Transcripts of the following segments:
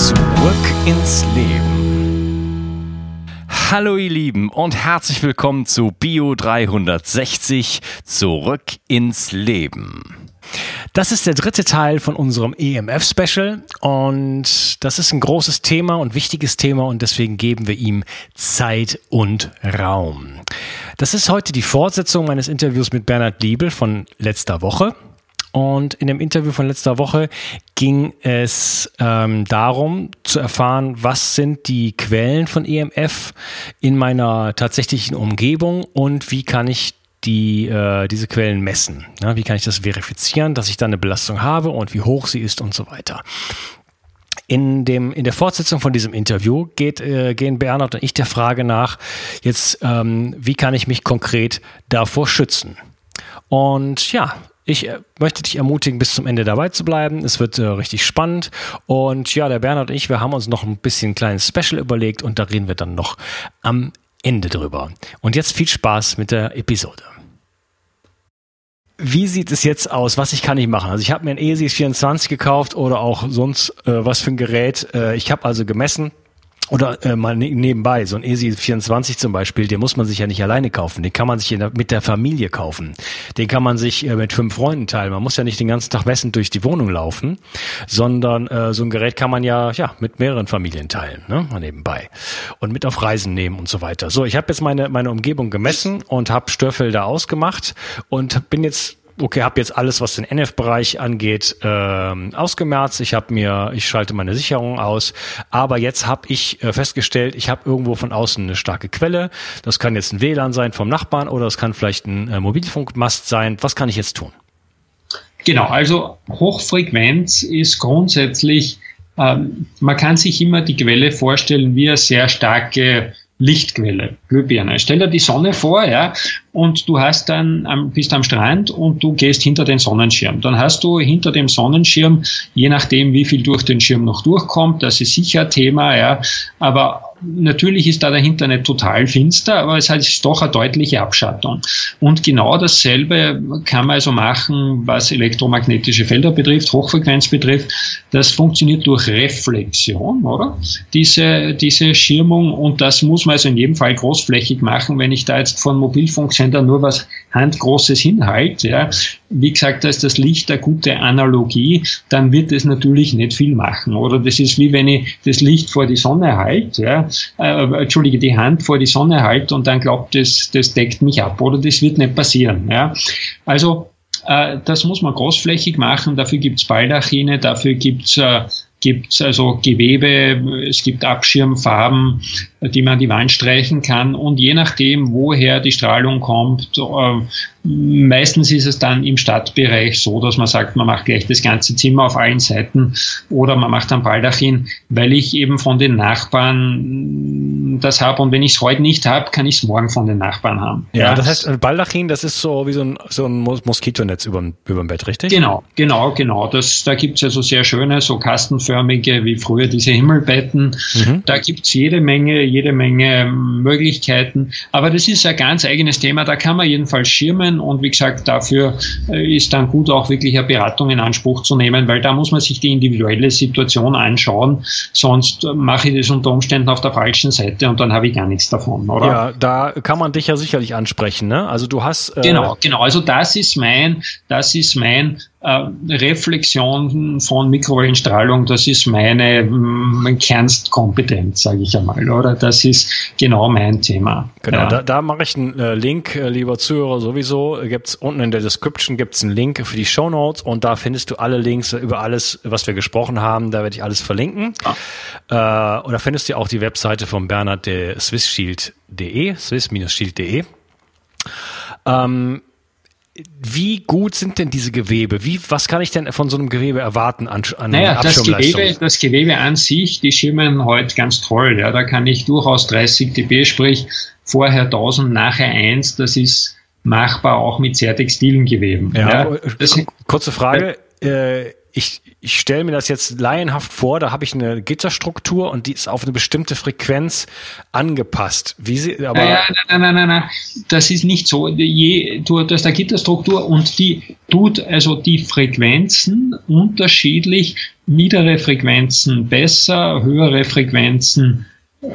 Zurück ins Leben. Hallo ihr Lieben und herzlich willkommen zu Bio 360 Zurück ins Leben. Das ist der dritte Teil von unserem EMF-Special und das ist ein großes Thema und wichtiges Thema und deswegen geben wir ihm Zeit und Raum. Das ist heute die Fortsetzung meines Interviews mit Bernhard Liebel von letzter Woche. Und in dem Interview von letzter Woche ging es ähm, darum zu erfahren, was sind die Quellen von EMF in meiner tatsächlichen Umgebung und wie kann ich die, äh, diese Quellen messen. Ja, wie kann ich das verifizieren, dass ich da eine Belastung habe und wie hoch sie ist und so weiter. In, dem, in der Fortsetzung von diesem Interview geht, äh, gehen Bernhard und ich der Frage nach, jetzt, ähm, wie kann ich mich konkret davor schützen? Und ja, ich äh, möchte dich ermutigen, bis zum Ende dabei zu bleiben. Es wird äh, richtig spannend. Und ja, der Bernhard und ich, wir haben uns noch ein bisschen ein kleines Special überlegt und da reden wir dann noch am Ende drüber. Und jetzt viel Spaß mit der Episode. Wie sieht es jetzt aus? Was ich kann ich machen? Also ich habe mir ein ESI 24 gekauft oder auch sonst äh, was für ein Gerät. Äh, ich habe also gemessen, oder äh, mal ne nebenbei, so ein ESI 24 zum Beispiel, den muss man sich ja nicht alleine kaufen. Den kann man sich der, mit der Familie kaufen. Den kann man sich äh, mit fünf Freunden teilen. Man muss ja nicht den ganzen Tag messend durch die Wohnung laufen, sondern äh, so ein Gerät kann man ja ja mit mehreren Familien teilen, ne? mal nebenbei. Und mit auf Reisen nehmen und so weiter. So, ich habe jetzt meine, meine Umgebung gemessen und habe Störfelder ausgemacht und bin jetzt okay, habe jetzt alles, was den NF-Bereich angeht, ähm, ausgemerzt. Ich habe mir, ich schalte meine Sicherung aus. Aber jetzt habe ich äh, festgestellt, ich habe irgendwo von außen eine starke Quelle. Das kann jetzt ein WLAN sein vom Nachbarn oder es kann vielleicht ein äh, Mobilfunkmast sein. Was kann ich jetzt tun? Genau, also Hochfrequenz ist grundsätzlich, ähm, man kann sich immer die Quelle vorstellen wie eine sehr starke Lichtquelle, Glühbirne. Stell dir die Sonne vor, ja, und du hast dann, bist am Strand und du gehst hinter den Sonnenschirm. Dann hast du hinter dem Sonnenschirm, je nachdem, wie viel durch den Schirm noch durchkommt, das ist sicher Thema, ja, aber Natürlich ist da dahinter nicht total finster, aber es ist doch eine deutliche Abschattung. Und genau dasselbe kann man also machen, was elektromagnetische Felder betrifft, Hochfrequenz betrifft. Das funktioniert durch Reflexion, oder? Diese, diese Schirmung und das muss man also in jedem Fall großflächig machen. Wenn ich da jetzt von Mobilfunksender nur was Handgroßes hinhalte, ja, wie gesagt, da ist das Licht eine gute Analogie, dann wird es natürlich nicht viel machen. Oder das ist wie wenn ich das Licht vor die Sonne halte, ja, äh, entschuldige, die Hand vor die Sonne halte und dann glaubt, das, das deckt mich ab. Oder das wird nicht passieren. Ja. Also äh, das muss man großflächig machen, dafür gibt's Baldachine, dafür gibt's äh, gibt also Gewebe, es gibt Abschirmfarben, die man an die Wand streichen kann und je nachdem, woher die Strahlung kommt, äh, meistens ist es dann im Stadtbereich so, dass man sagt, man macht gleich das ganze Zimmer auf allen Seiten oder man macht ein Baldachin, weil ich eben von den Nachbarn das habe und wenn ich es heute nicht habe, kann ich es morgen von den Nachbarn haben. Ja, ja, das heißt, Baldachin, das ist so wie so ein, so ein Moskitonetz über, über dem Bett, richtig? Genau, genau, genau. Das, da gibt's also sehr schöne, so kastenförmige, wie früher diese Himmelbetten. Mhm. Da gibt's jede Menge, jede Menge Möglichkeiten. Aber das ist ein ganz eigenes Thema. Da kann man jedenfalls schirmen und wie gesagt, dafür äh, ist dann gut auch wirklich eine Beratung in Anspruch zu nehmen, weil da muss man sich die individuelle Situation anschauen. Sonst mache ich das unter Umständen auf der falschen Seite und dann habe ich gar nichts davon, oder? Ja, da kann man dich ja sicherlich ansprechen, ne? Also du hast. Äh genau, genau. Also das ist mein, das ist mein äh, Reflexion von Mikrowellenstrahlung, das ist meine, mm, meine Kernstkompetenz, sage ich einmal, oder? Das ist genau mein Thema. Genau, ja. da, da mache ich einen äh, Link, äh, lieber Zuhörer, sowieso. Gibt's unten in der Description gibt's einen Link für die Show Notes und da findest du alle Links über alles, was wir gesprochen haben. Da werde ich alles verlinken. Ah. Äh, und da findest du auch die Webseite von Bernhard, der swissshield.de, swiss-shield.de. Ähm, wie gut sind denn diese Gewebe? Wie, was kann ich denn von so einem Gewebe erwarten an, an naja, das Gewebe, das Gewebe an sich, die schimmen heute ganz toll. Ja, da kann ich durchaus 30 dB, sprich vorher 1000, nachher 1. Das ist machbar auch mit sehr textilen Geweben. Ja, ja das, kurze Frage. Äh, ich, ich stelle mir das jetzt laienhaft vor, da habe ich eine Gitterstruktur und die ist auf eine bestimmte Frequenz angepasst. Wie sie, aber naja, nein, nein, nein, nein, das ist nicht so. Je, du hast eine Gitterstruktur und die tut also die Frequenzen unterschiedlich, niedere Frequenzen besser, höhere Frequenzen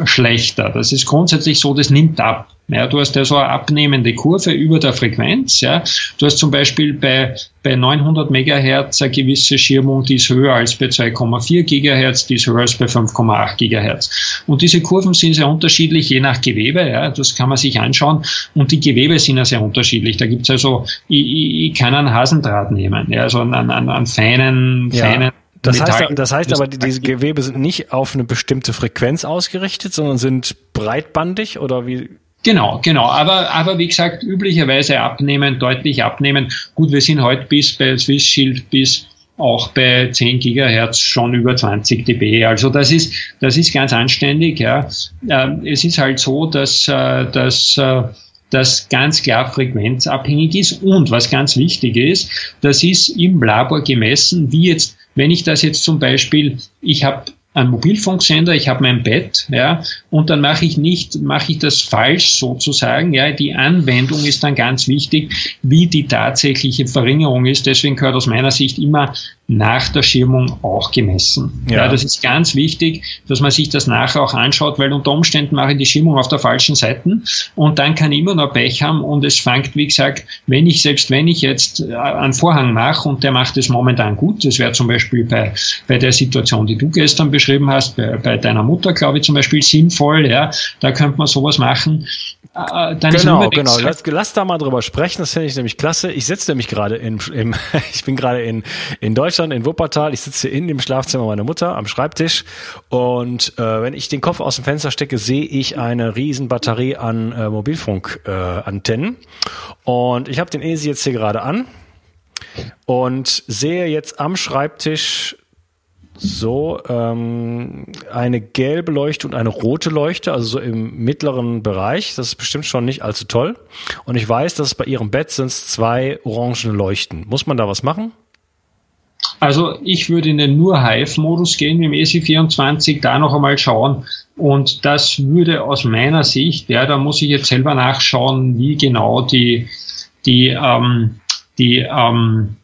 schlechter. Das ist grundsätzlich so, das nimmt ab. Ja, du hast ja so eine abnehmende Kurve über der Frequenz. Ja. Du hast zum Beispiel bei, bei 900 Megahertz eine gewisse Schirmung, die ist höher als bei 2,4 Gigahertz, die ist höher als bei 5,8 Gigahertz. Und diese Kurven sind sehr unterschiedlich, je nach Gewebe. Ja. Das kann man sich anschauen. Und die Gewebe sind ja sehr unterschiedlich. Da gibt's also, ich, ich kann einen Hasendraht nehmen, ja, also einen, einen, einen feinen, ja. Das heißt, das heißt aber, diese Gewebe sind nicht auf eine bestimmte Frequenz ausgerichtet, sondern sind breitbandig oder wie? Genau, genau. Aber, aber wie gesagt, üblicherweise abnehmen, deutlich abnehmen. Gut, wir sind heute bis bei Swiss Shield bis auch bei 10 Gigahertz schon über 20 dB. Also das ist, das ist ganz anständig. Ja. Ähm, es ist halt so, dass, äh, dass äh, das ganz klar frequenzabhängig ist. Und was ganz wichtig ist, das ist im Labor gemessen, wie jetzt wenn ich das jetzt zum Beispiel, ich habe einen Mobilfunksender, ich habe mein Bett, ja, und dann mache ich nicht, mache ich das falsch sozusagen, ja, die Anwendung ist dann ganz wichtig, wie die tatsächliche Verringerung ist. Deswegen gehört aus meiner Sicht immer nach der Schirmung auch gemessen. Ja. ja. das ist ganz wichtig, dass man sich das nachher auch anschaut, weil unter Umständen mache ich die Schirmung auf der falschen Seite und dann kann ich immer noch Pech haben und es fängt, wie gesagt, wenn ich, selbst wenn ich jetzt äh, einen Vorhang mache und der macht es momentan gut, das wäre zum Beispiel bei, bei der Situation, die du gestern beschrieben hast, bei, bei deiner Mutter, glaube ich, zum Beispiel sinnvoll, ja, da könnte man sowas machen. Äh, dann genau, genau. Lass, lass da mal drüber sprechen, das finde ich nämlich klasse. Ich sitze nämlich gerade in, im, ich bin gerade in, in Deutschland in Wuppertal. Ich sitze in dem Schlafzimmer meiner Mutter am Schreibtisch und äh, wenn ich den Kopf aus dem Fenster stecke, sehe ich eine riesen Batterie an äh, Mobilfunkantennen. Und ich habe den ESI jetzt hier gerade an und sehe jetzt am Schreibtisch so ähm, eine gelbe Leuchte und eine rote Leuchte, also so im mittleren Bereich. Das ist bestimmt schon nicht allzu toll. Und ich weiß, dass bei ihrem Bett sind zwei orangene Leuchten. Muss man da was machen? Also ich würde in den nur Hive-Modus gehen im EC24, da noch einmal schauen. Und das würde aus meiner Sicht, ja, da muss ich jetzt selber nachschauen, wie genau die, die, ähm, die ähm,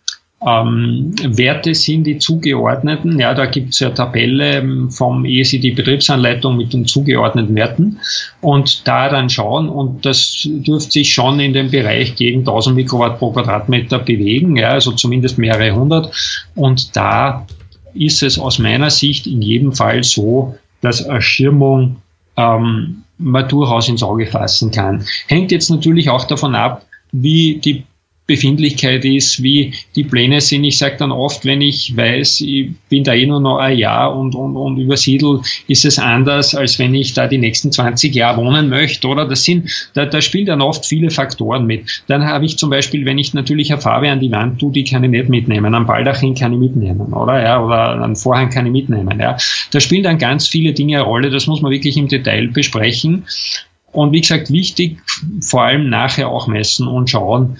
ähm, Werte sind die zugeordneten. Ja, da gibt es ja Tabelle ähm, vom ESI, Betriebsanleitung mit den zugeordneten Werten und da dann schauen und das dürfte sich schon in dem Bereich gegen 1000 Mikrowatt pro Quadratmeter bewegen, ja, also zumindest mehrere hundert und da ist es aus meiner Sicht in jedem Fall so, dass Erschirmung ähm, man durchaus ins Auge fassen kann. Hängt jetzt natürlich auch davon ab, wie die Befindlichkeit ist, wie die Pläne sind. Ich sage dann oft, wenn ich weiß, ich bin da eh nur noch ein Jahr und, und, und übersiedel, ist es anders, als wenn ich da die nächsten 20 Jahre wohnen möchte, oder? Das sind, da, da spielen dann oft viele Faktoren mit. Dann habe ich zum Beispiel, wenn ich natürlich eine Farbe an die Wand tue, die kann ich nicht mitnehmen. Am Baldachin kann ich mitnehmen, oder? Ja, oder einen Vorhang kann ich mitnehmen, ja. Da spielen dann ganz viele Dinge eine Rolle. Das muss man wirklich im Detail besprechen. Und wie gesagt, wichtig, vor allem nachher auch messen und schauen,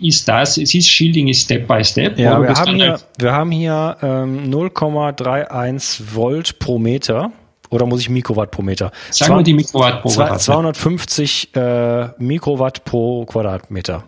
ist das, es ist Shielding ist Step by Step. Ja, wir haben, hier, wir haben hier ähm, 0,31 Volt pro Meter. Oder muss ich Mikrowatt pro Meter? Sagen wir die Mikrowatt pro Quadratmeter. 250 äh, Mikrowatt pro Quadratmeter.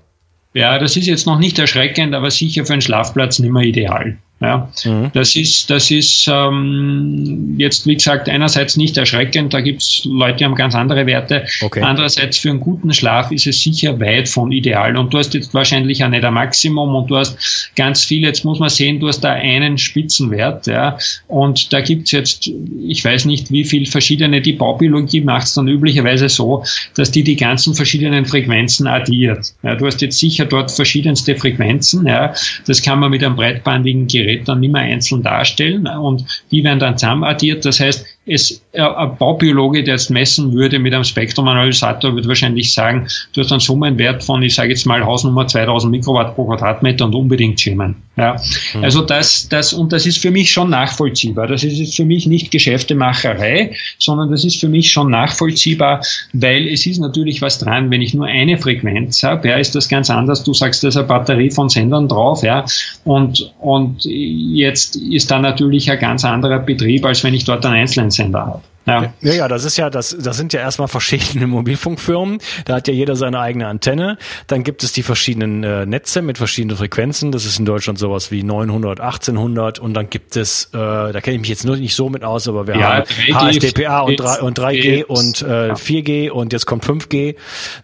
Ja, das ist jetzt noch nicht erschreckend, aber sicher für einen Schlafplatz nicht mehr ideal. Ja, mhm. Das ist, das ist ähm, jetzt, wie gesagt, einerseits nicht erschreckend, da gibt's Leute, die haben ganz andere Werte. Okay. Andererseits für einen guten Schlaf ist es sicher weit von ideal. Und du hast jetzt wahrscheinlich auch nicht ein Maximum und du hast ganz viel, jetzt muss man sehen, du hast da einen Spitzenwert. Ja, und da gibt's jetzt, ich weiß nicht, wie viel verschiedene, die Baubiologie macht's dann üblicherweise so, dass die die ganzen verschiedenen Frequenzen addiert. Ja, du hast jetzt sicher dort verschiedenste Frequenzen. Ja, das kann man mit einem breitbandigen Gerät Gerät dann nicht mehr einzeln darstellen und die werden dann zusammen addiert. Das heißt, es, äh, ein Baubiologe, der jetzt messen würde mit einem Spektrumanalysator, würde wahrscheinlich sagen, du hast einen Summenwert von, ich sage jetzt mal Hausnummer 2000 Mikrowatt pro Quadratmeter und unbedingt schämen. Ja. Mhm. Also das, das, und das ist für mich schon nachvollziehbar. Das ist jetzt für mich nicht Geschäftemacherei, sondern das ist für mich schon nachvollziehbar, weil es ist natürlich was dran, wenn ich nur eine Frequenz habe, ja, ist das ganz anders. Du sagst, da ist eine Batterie von Sendern drauf, ja, und, und jetzt ist da natürlich ein ganz anderer Betrieb, als wenn ich dort einen einzelnen Sender habe. Ja. ja, ja, das ist ja, das, das sind ja erstmal verschiedene Mobilfunkfirmen. Da hat ja jeder seine eigene Antenne. Dann gibt es die verschiedenen äh, Netze mit verschiedenen Frequenzen. Das ist in Deutschland sowas wie 900, 1800 und dann gibt es, äh, da kenne ich mich jetzt nur nicht so mit aus, aber wir ja, haben HSDPA und, 3, und 3G und äh, 4G und jetzt kommt 5G.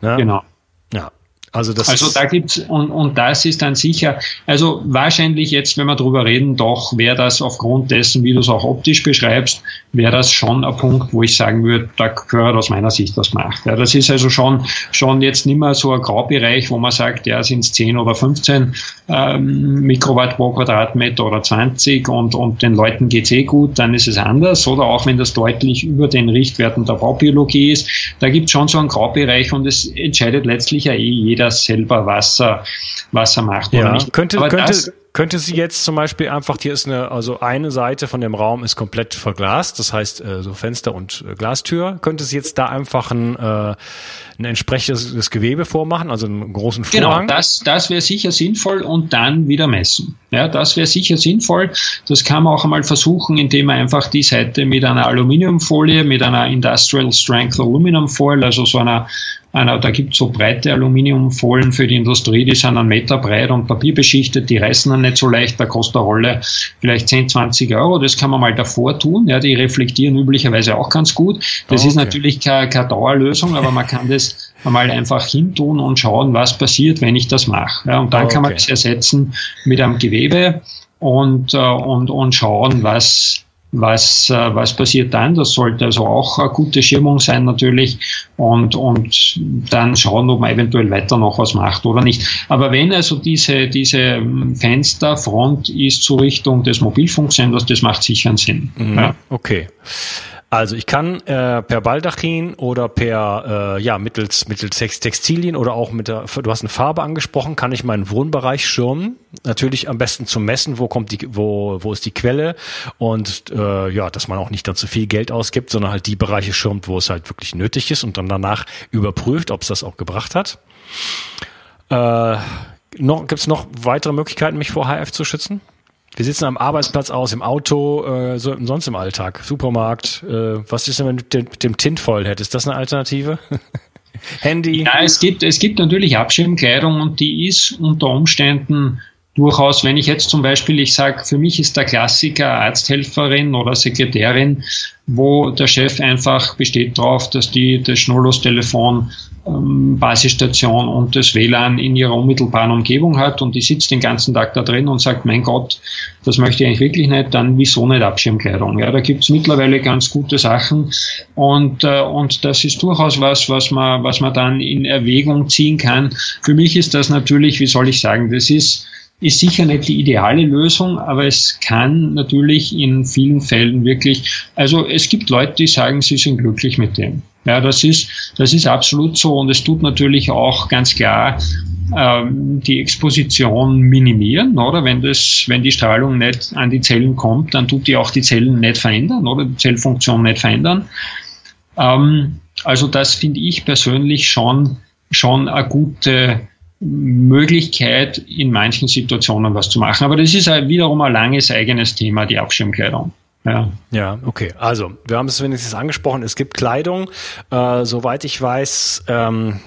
Ne? Genau. Ja. Also, das also da gibt's und, und das ist dann sicher, also wahrscheinlich jetzt, wenn wir drüber reden, doch wäre das aufgrund dessen, wie du es auch optisch beschreibst, wäre das schon ein Punkt, wo ich sagen würde, da gehört aus meiner Sicht was gemacht. Ja, das ist also schon, schon jetzt nicht mehr so ein Graubereich, wo man sagt, ja, sind es 10 oder 15 ähm, Mikrowatt pro Quadratmeter oder 20 und, und den Leuten geht's eh gut, dann ist es anders. Oder auch wenn das deutlich über den Richtwerten der Baubiologie ist, da gibt's schon so einen Graubereich und es entscheidet letztlich ja eh jeder jeder selber Wasser, Wasser macht ja. oder nicht. Könnte, Aber könnte, das, könnte sie jetzt zum Beispiel einfach, hier ist eine, also eine Seite von dem Raum ist komplett verglast, das heißt äh, so Fenster und äh, Glastür, könnte sie jetzt da einfach ein, äh, ein entsprechendes Gewebe vormachen, also einen großen genau, Vorhang? Genau, das, das wäre sicher sinnvoll und dann wieder messen. Ja, das wäre sicher sinnvoll. Das kann man auch einmal versuchen, indem man einfach die Seite mit einer Aluminiumfolie, mit einer Industrial Strength Aluminum Foil, also so einer einer, da gibt es so breite Aluminiumfolien für die Industrie, die sind einen Meter breit und papierbeschichtet, die reißen dann nicht so leicht, da kostet eine Rolle vielleicht 10, 20 Euro, das kann man mal davor tun, ja, die reflektieren üblicherweise auch ganz gut. Das okay. ist natürlich keine, keine Dauerlösung, aber man kann das einmal einfach hintun und schauen, was passiert, wenn ich das mache. Ja, und dann okay. kann man das ersetzen mit einem Gewebe und, äh, und, und schauen, was, was, äh, was passiert dann? Das sollte also auch eine gute Schirmung sein natürlich und, und dann schauen, ob man eventuell weiter noch was macht oder nicht. Aber wenn also diese, diese Fensterfront ist zur Richtung des Mobilfunksenders, das macht sicher einen Sinn. Mhm, ja. Okay. Also ich kann äh, per Baldachin oder per äh, ja mittels mittels Textilien oder auch mit der du hast eine Farbe angesprochen, kann ich meinen Wohnbereich schirmen. Natürlich am besten zum Messen, wo kommt die wo wo ist die Quelle und äh, ja, dass man auch nicht dann zu viel Geld ausgibt, sondern halt die Bereiche schirmt, wo es halt wirklich nötig ist und dann danach überprüft, ob es das auch gebracht hat. Äh, noch gibt's noch weitere Möglichkeiten, mich vor HF zu schützen? Wir sitzen am Arbeitsplatz aus, im Auto, äh, so, sonst im Alltag, Supermarkt. Äh, was ist denn, wenn du mit dem, Tint voll hättest? Ist das eine Alternative? Handy? Ja, es gibt, es gibt natürlich Abschirmkleidung und die ist unter Umständen durchaus, wenn ich jetzt zum Beispiel, ich sage, für mich ist der Klassiker Arzthelferin oder Sekretärin, wo der Chef einfach besteht darauf, dass die das Schnurlostelefon, ähm, Basisstation und das WLAN in ihrer unmittelbaren Umgebung hat und die sitzt den ganzen Tag da drin und sagt, mein Gott, das möchte ich eigentlich wirklich nicht, dann wieso nicht Abschirmkleidung? Ja, da gibt's mittlerweile ganz gute Sachen und, äh, und das ist durchaus was, was man, was man dann in Erwägung ziehen kann. Für mich ist das natürlich, wie soll ich sagen, das ist ist sicher nicht die ideale Lösung, aber es kann natürlich in vielen Fällen wirklich, also es gibt Leute, die sagen, sie sind glücklich mit dem. Ja, das ist, das ist absolut so und es tut natürlich auch ganz klar ähm, die Exposition minimieren, oder? Wenn das, wenn die Strahlung nicht an die Zellen kommt, dann tut die auch die Zellen nicht verändern, oder? Die Zellfunktion nicht verändern. Ähm, also das finde ich persönlich schon, schon eine gute, Möglichkeit, in manchen Situationen was zu machen. Aber das ist halt wiederum ein langes eigenes Thema, die Abschirmkleidung. Ja. ja, okay. Also, wir haben es wenigstens angesprochen, es gibt Kleidung. Äh, soweit ich weiß, ähm,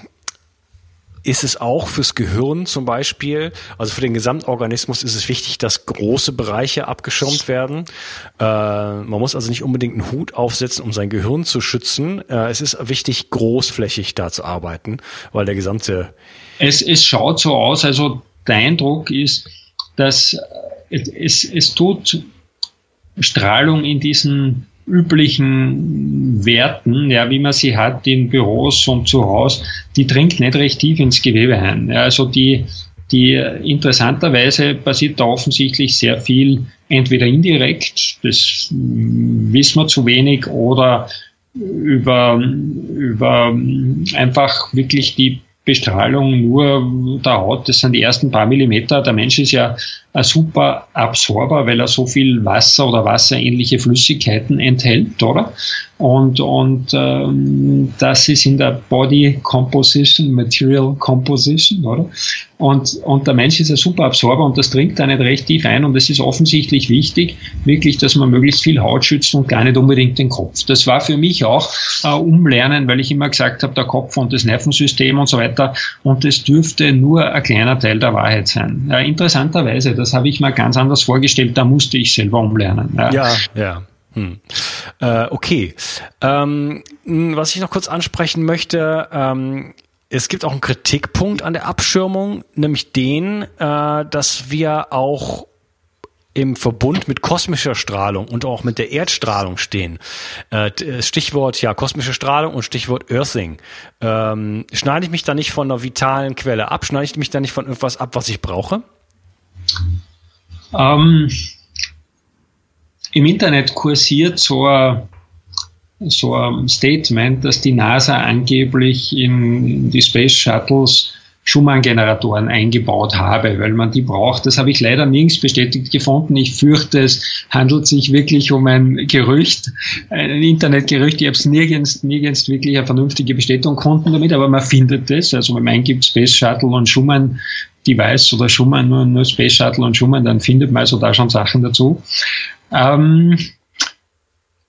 ist es auch fürs Gehirn zum Beispiel, also für den Gesamtorganismus ist es wichtig, dass große Bereiche abgeschirmt werden. Äh, man muss also nicht unbedingt einen Hut aufsetzen, um sein Gehirn zu schützen. Äh, es ist wichtig, großflächig da zu arbeiten, weil der gesamte es, es schaut so aus, also der Eindruck ist, dass es, es tut Strahlung in diesen üblichen Werten, ja, wie man sie hat in Büros und zu Hause, die dringt nicht recht tief ins Gewebe ein. Ja, also die, die interessanterweise passiert da offensichtlich sehr viel entweder indirekt, das wissen wir zu wenig, oder über, über einfach wirklich die Bestrahlung nur der Haut, das sind die ersten paar Millimeter. Der Mensch ist ja ein super Absorber, weil er so viel Wasser oder wasserähnliche Flüssigkeiten enthält, oder? Und, und ähm, das ist in der Body Composition, Material Composition, oder? Und, und der Mensch ist ein super Absorber und das dringt da nicht recht tief ein und es ist offensichtlich wichtig, wirklich, dass man möglichst viel Haut schützt und gar nicht unbedingt den Kopf. Das war für mich auch äh, Umlernen, weil ich immer gesagt habe, der Kopf und das Nervensystem und so weiter und es dürfte nur ein kleiner Teil der Wahrheit sein. Ja, interessanterweise, das habe ich mir ganz anders vorgestellt, da musste ich selber umlernen. Ja, ja. ja. Hm. Äh, okay. Ähm, was ich noch kurz ansprechen möchte, ähm, es gibt auch einen Kritikpunkt an der Abschirmung, nämlich den, äh, dass wir auch im Verbund mit kosmischer Strahlung und auch mit der Erdstrahlung stehen. Äh, Stichwort ja kosmische Strahlung und Stichwort Earthing. Ähm, schneide ich mich da nicht von einer vitalen Quelle ab? Schneide ich mich da nicht von irgendwas ab, was ich brauche? Ähm, Im Internet kursiert so ein, so ein Statement, dass die NASA angeblich in die Space Shuttles Schumann-Generatoren eingebaut habe, weil man die braucht. Das habe ich leider nirgends bestätigt gefunden. Ich fürchte, es handelt sich wirklich um ein Gerücht, ein Internetgerücht. Ich habe es nirgends, nirgends wirklich eine vernünftige Bestätigung gefunden damit, aber man findet es. Also man eingibt Space Shuttle und Schumann Device oder Schumann, nur, nur Space Shuttle und Schumann, dann findet man also da schon Sachen dazu. Ähm,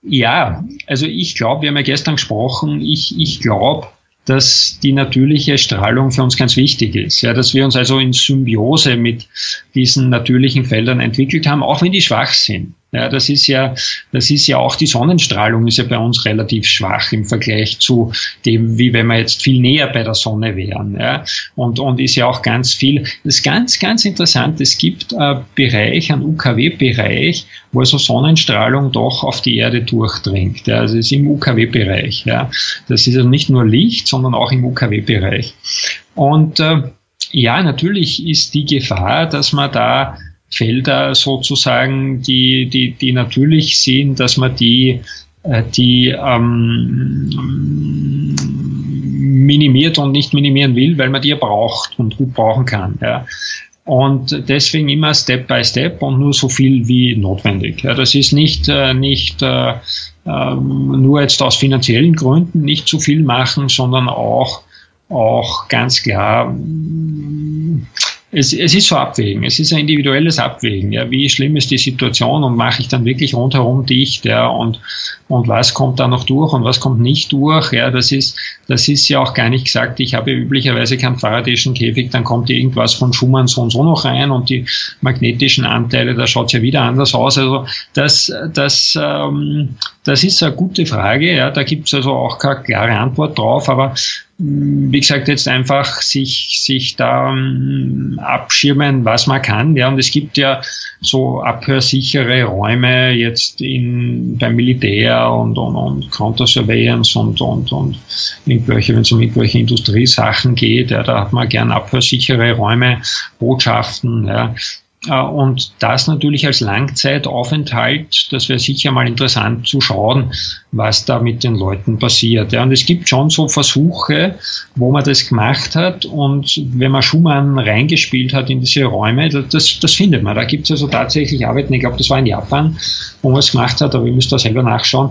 ja, also ich glaube, wir haben ja gestern gesprochen, ich, ich glaube, dass die natürliche Strahlung für uns ganz wichtig ist. Ja, dass wir uns also in Symbiose mit diesen natürlichen Feldern entwickelt haben, auch wenn die schwach sind. Ja, das ist ja, das ist ja auch die Sonnenstrahlung ist ja bei uns relativ schwach im Vergleich zu dem, wie wenn wir jetzt viel näher bei der Sonne wären. Ja, und, und ist ja auch ganz viel. Das ist ganz, ganz interessant. Es gibt einen Bereich, einen UKW-Bereich, wo also Sonnenstrahlung doch auf die Erde durchdringt. Ja, also es ist im UKW-Bereich. Ja, das ist also nicht nur Licht, sondern auch im UKW-Bereich. Und äh, ja, natürlich ist die Gefahr, dass man da Felder sozusagen, die, die, die natürlich sind, dass man die, äh, die ähm, minimiert und nicht minimieren will, weil man die ja braucht und gut brauchen kann. Ja. Und deswegen immer Step by Step und nur so viel wie notwendig. Ja, das ist nicht, äh, nicht äh, ähm, nur jetzt aus finanziellen Gründen nicht zu viel machen, sondern auch, auch ganz klar es, es ist so Abwägen, es ist ein individuelles Abwägen. Ja, wie schlimm ist die Situation und mache ich dann wirklich rundherum dicht, ja, und, und was kommt da noch durch und was kommt nicht durch, ja, das ist, das ist ja auch gar nicht gesagt, ich habe üblicherweise keinen faradäischen Käfig, dann kommt irgendwas von Schumann so und so noch rein und die magnetischen Anteile, da schaut es ja wieder anders aus. Also das, das, ähm, das ist eine gute Frage, ja, da gibt es also auch keine klare Antwort drauf, aber Mm, wie gesagt, jetzt einfach sich, sich da um, abschirmen, was man kann. Ja, und es gibt ja so abhörsichere Räume jetzt in, beim Militär und, und, und Counter-Surveillance und, und, und irgendwelche, wenn es um irgendwelche Industriesachen geht, ja, da hat man gern abhörsichere Räume, Botschaften, ja. Äh, und das natürlich als Langzeitaufenthalt, das wäre sicher mal interessant zu schauen, was da mit den Leuten passiert. Ja, und es gibt schon so Versuche, wo man das gemacht hat und wenn man Schumann reingespielt hat in diese Räume, das, das findet man. Da gibt es also tatsächlich Arbeiten, ich glaube, das war in Japan, wo man es gemacht hat, aber ich müsste da selber nachschauen.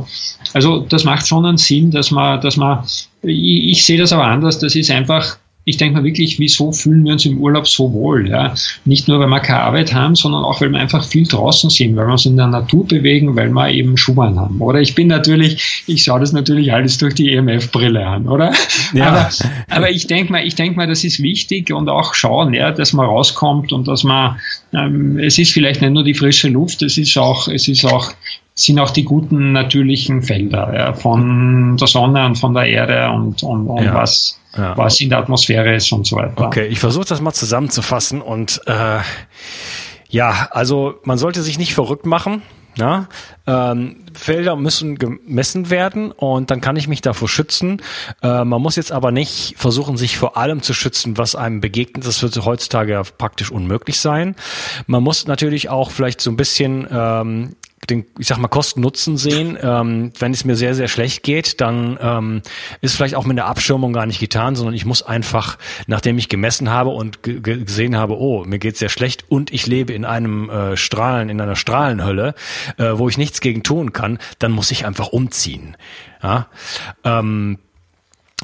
Also das macht schon einen Sinn, dass man, dass man, ich, ich sehe das aber anders, das ist einfach ich denke mal wirklich, wieso fühlen wir uns im Urlaub so wohl? Ja? Nicht nur, weil wir keine Arbeit haben, sondern auch, weil wir einfach viel draußen sind, weil wir uns in der Natur bewegen, weil wir eben Schumann haben. Oder ich bin natürlich, ich schaue das natürlich alles durch die EMF-Brille an, oder? Ja. Aber, aber ich denke mal, ich denke mal, das ist wichtig und auch schauen, ja, dass man rauskommt und dass man, ähm, es ist vielleicht nicht nur die frische Luft, es ist auch, es ist auch sind auch die guten natürlichen Felder ja, von der Sonne und von der Erde und, und, und ja. was ja. was in der Atmosphäre ist und so weiter. Okay, ich versuche das mal zusammenzufassen und äh, ja, also man sollte sich nicht verrückt machen. Ja? Ähm, Felder müssen gemessen werden und dann kann ich mich davor schützen. Äh, man muss jetzt aber nicht versuchen, sich vor allem zu schützen, was einem begegnet. Das wird heutzutage ja praktisch unmöglich sein. Man muss natürlich auch vielleicht so ein bisschen ähm, den, ich sag mal, Kosten-Nutzen sehen. Ähm, wenn es mir sehr, sehr schlecht geht, dann ähm, ist vielleicht auch mit der Abschirmung gar nicht getan, sondern ich muss einfach, nachdem ich gemessen habe und gesehen habe, oh, mir geht's sehr schlecht und ich lebe in einem äh, Strahlen, in einer Strahlenhölle, äh, wo ich nichts gegen tun kann, dann muss ich einfach umziehen. Ja? Ähm,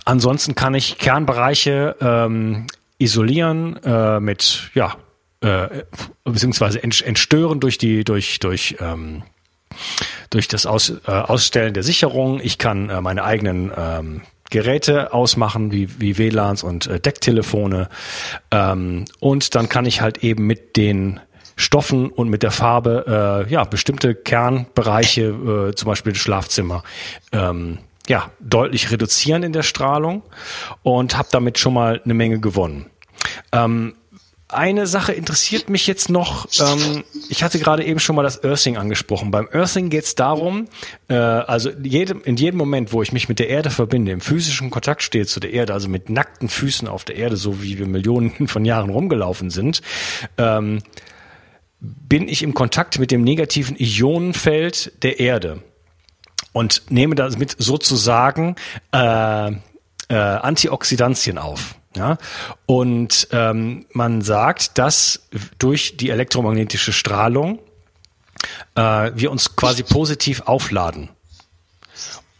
ansonsten kann ich Kernbereiche ähm, isolieren äh, mit ja äh, beziehungsweise entstören durch die durch durch ähm, durch das Aus, äh, Ausstellen der Sicherung. Ich kann äh, meine eigenen ähm, Geräte ausmachen, wie, wie WLANs und äh, Decktelefone. Ähm, und dann kann ich halt eben mit den Stoffen und mit der Farbe äh, ja bestimmte Kernbereiche, äh, zum Beispiel das Schlafzimmer, ähm, ja deutlich reduzieren in der Strahlung und habe damit schon mal eine Menge gewonnen. Ähm, eine Sache interessiert mich jetzt noch. Ähm, ich hatte gerade eben schon mal das Earthing angesprochen. Beim Earthing geht es darum, äh, also jedem, in jedem Moment, wo ich mich mit der Erde verbinde, im physischen Kontakt stehe zu der Erde, also mit nackten Füßen auf der Erde, so wie wir Millionen von Jahren rumgelaufen sind, ähm, bin ich im Kontakt mit dem negativen Ionenfeld der Erde und nehme damit sozusagen äh, äh, Antioxidantien auf. Ja, und ähm, man sagt, dass durch die elektromagnetische Strahlung äh, wir uns quasi positiv aufladen.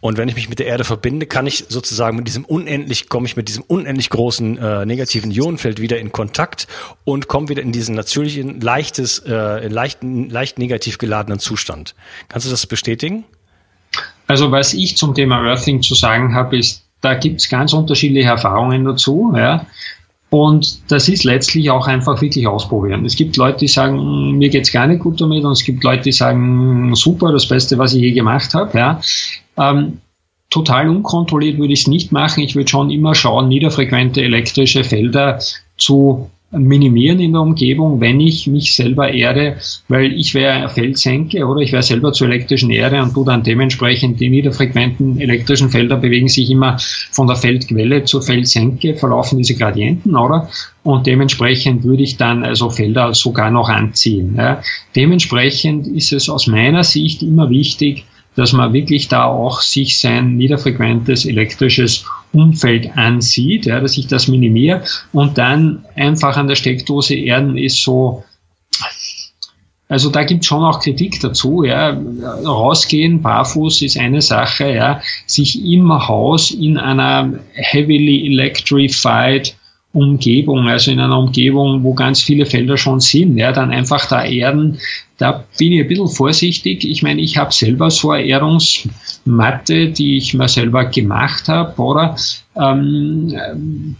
Und wenn ich mich mit der Erde verbinde, kann ich sozusagen mit diesem unendlich, komme ich mit diesem unendlich großen äh, negativen Ionenfeld wieder in Kontakt und komme wieder in diesen natürlichen, leichtes, äh, leichten, leicht negativ geladenen Zustand. Kannst du das bestätigen? Also was ich zum Thema Earthing zu sagen habe, ist, da gibt es ganz unterschiedliche Erfahrungen dazu. Ja. Und das ist letztlich auch einfach wirklich ausprobieren. Es gibt Leute, die sagen, mir geht's gar nicht gut damit, und es gibt Leute, die sagen, super, das Beste, was ich je gemacht habe. Ja. Ähm, total unkontrolliert würde ich es nicht machen. Ich würde schon immer schauen, niederfrequente elektrische Felder zu minimieren in der Umgebung, wenn ich mich selber erde, weil ich wäre Feldsenke oder ich wäre selber zur elektrischen Erde und du dann dementsprechend die niederfrequenten elektrischen Felder bewegen sich immer von der Feldquelle zur Feldsenke, verlaufen diese Gradienten, oder? Und dementsprechend würde ich dann also Felder sogar noch anziehen. Ja. Dementsprechend ist es aus meiner Sicht immer wichtig, dass man wirklich da auch sich sein niederfrequentes elektrisches Umfeld ansieht, ja, dass ich das minimiere und dann einfach an der Steckdose erden ist so, also da gibt es schon auch Kritik dazu. Ja. Rausgehen barfuß ist eine Sache, ja. sich im Haus in einer heavily electrified Umgebung, also in einer Umgebung, wo ganz viele Felder schon sind, ja, dann einfach da erden, da bin ich ein bisschen vorsichtig. Ich meine, ich habe selber so eine Erdungsmatte, die ich mir selber gemacht habe, oder? Ähm,